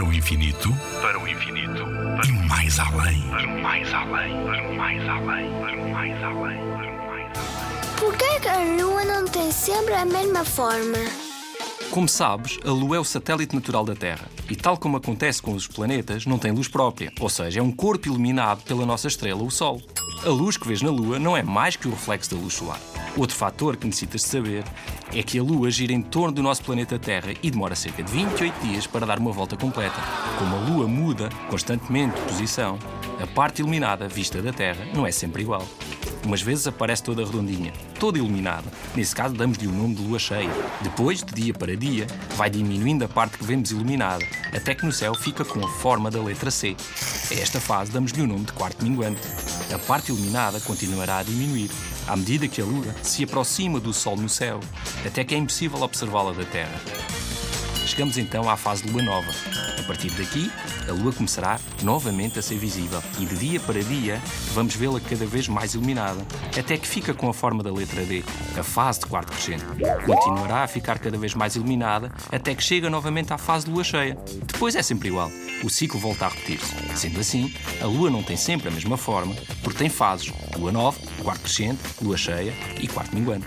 Para o infinito, para o infinito, e mais além, para o mais além, para o mais além, para o mais além, para o mais além. Por que a Lua não tem sempre a mesma forma? Como sabes, a Lua é o satélite natural da Terra e, tal como acontece com os planetas, não tem luz própria, ou seja, é um corpo iluminado pela nossa estrela, o Sol. A luz que vês na Lua não é mais que o reflexo da luz solar. Outro fator que necessitas saber é que a Lua gira em torno do nosso planeta Terra e demora cerca de 28 dias para dar uma volta completa. Como a Lua muda constantemente de posição, a parte iluminada vista da Terra não é sempre igual. Umas vezes aparece toda redondinha, toda iluminada. Nesse caso, damos-lhe o nome de lua cheia. Depois, de dia para dia, vai diminuindo a parte que vemos iluminada, até que no céu fica com a forma da letra C. A esta fase, damos-lhe o nome de quarto minguante. A parte iluminada continuará a diminuir, à medida que a lua se aproxima do Sol no céu, até que é impossível observá-la da Terra. Chegamos então à fase de lua nova. A partir daqui, a lua começará novamente a ser visível e de dia para dia vamos vê-la cada vez mais iluminada, até que fica com a forma da letra D, a fase de quarto crescente. Continuará a ficar cada vez mais iluminada até que chega novamente à fase de lua cheia. Depois é sempre igual. O ciclo volta a repetir-se. Sendo assim, a lua não tem sempre a mesma forma, porque tem fases: lua nova, quarto crescente, lua cheia e quarto minguante.